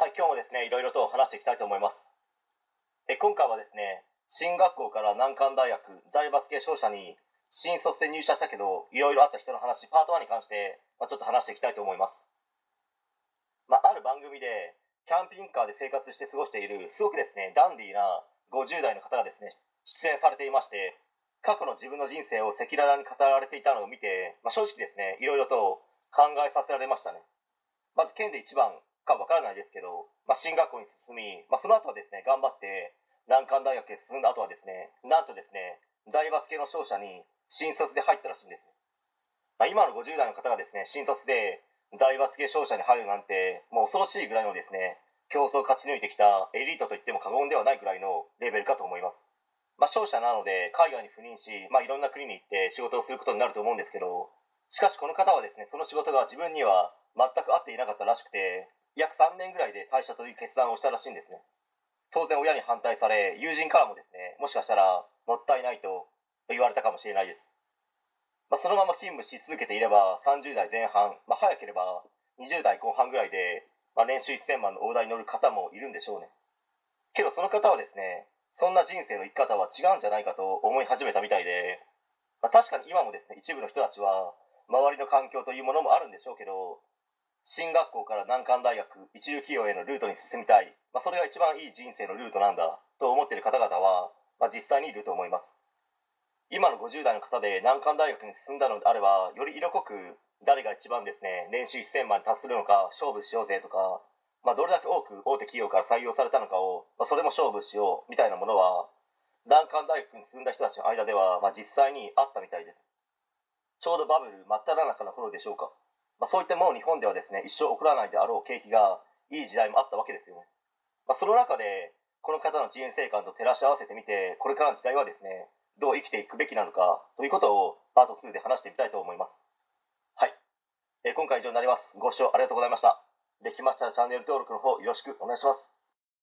はい、今日もですね、いろいろと話していきたいと思います。え今回はですね、進学校から難関大学財閥系商社に新卒で入社したけど、いろいろあった人の話、パート1に関して、まあ、ちょっと話していきたいと思います。まあ、ある番組で、キャンピングカーで生活して過ごしている、すごくですね、ダンディーな50代の方がですね、出演されていまして、過去の自分の人生を赤裸々に語られていたのを見て、まあ、正直ですね、いろいろと考えさせられましたね。まず県で一番かわからないですけど、まあ、進学校に進み、まあ、その後はですね頑張って難関大学へ進んだ後はですねなんとですね財閥系の商社に新卒で入ったらしいんです、まあ、今の50代の方がですね新卒で財閥系商社に入るなんてもう恐ろしいぐらいのですね競争を勝ち抜いてきたエリートと言っても過言ではないぐらいのレベルかと思います。まあ、商社なので海外に赴任し、まあ、いろんな国に行って仕事をすることになると思うんですけどしかしこの方はですねその仕事が自分には全く合っていなかったらしくて約3年ぐらいで退社という決断をしたらしいんですね。当然親に反対され友人からもですねもしかしたらもったいないと言われたかもしれないです、まあ、そのまま勤務し続けていれば30代前半、まあ、早ければ20代後半ぐらいで、まあ、年収1000万の大台に乗る方もいるんでしょうね。けどその方はですねそんな人生の生き方は違うんじゃないかと思い始めたみたいで、まあ、確かに今もですね一部の人たちは周りの環境というものもあるんでしょうけど進学校から難関大学一流企業へのルートに進みたい、まあ、それが一番いい人生のルートなんだと思っている方々は、まあ、実際にいると思います。今の50代の方で難関大学に進んだのであればより色濃く誰が一番ですね年収1000万に達するのか勝負しようぜとか、まあ、どれだけ多く大手企業から採用されたのかを、まあ、それも勝負しようみたいなものは難関大学に進んだ人たちの間では、まあ、実際にあったみたいです。ちょうどバブル真っ只中の頃でしょうか。まあ、そういったものを日本ではですね一生起こらないであろう景気がいい時代もあったわけですよね、まあ、その中でこの方の人生観と照らし合わせてみてこれからの時代はですねどう生きていくべきなのかということをパート2で話してみたいと思います。はい、えー今回以上になります。ご視聴ありがとうございました。できましたらチャンネル登録の方よろしくお願いします。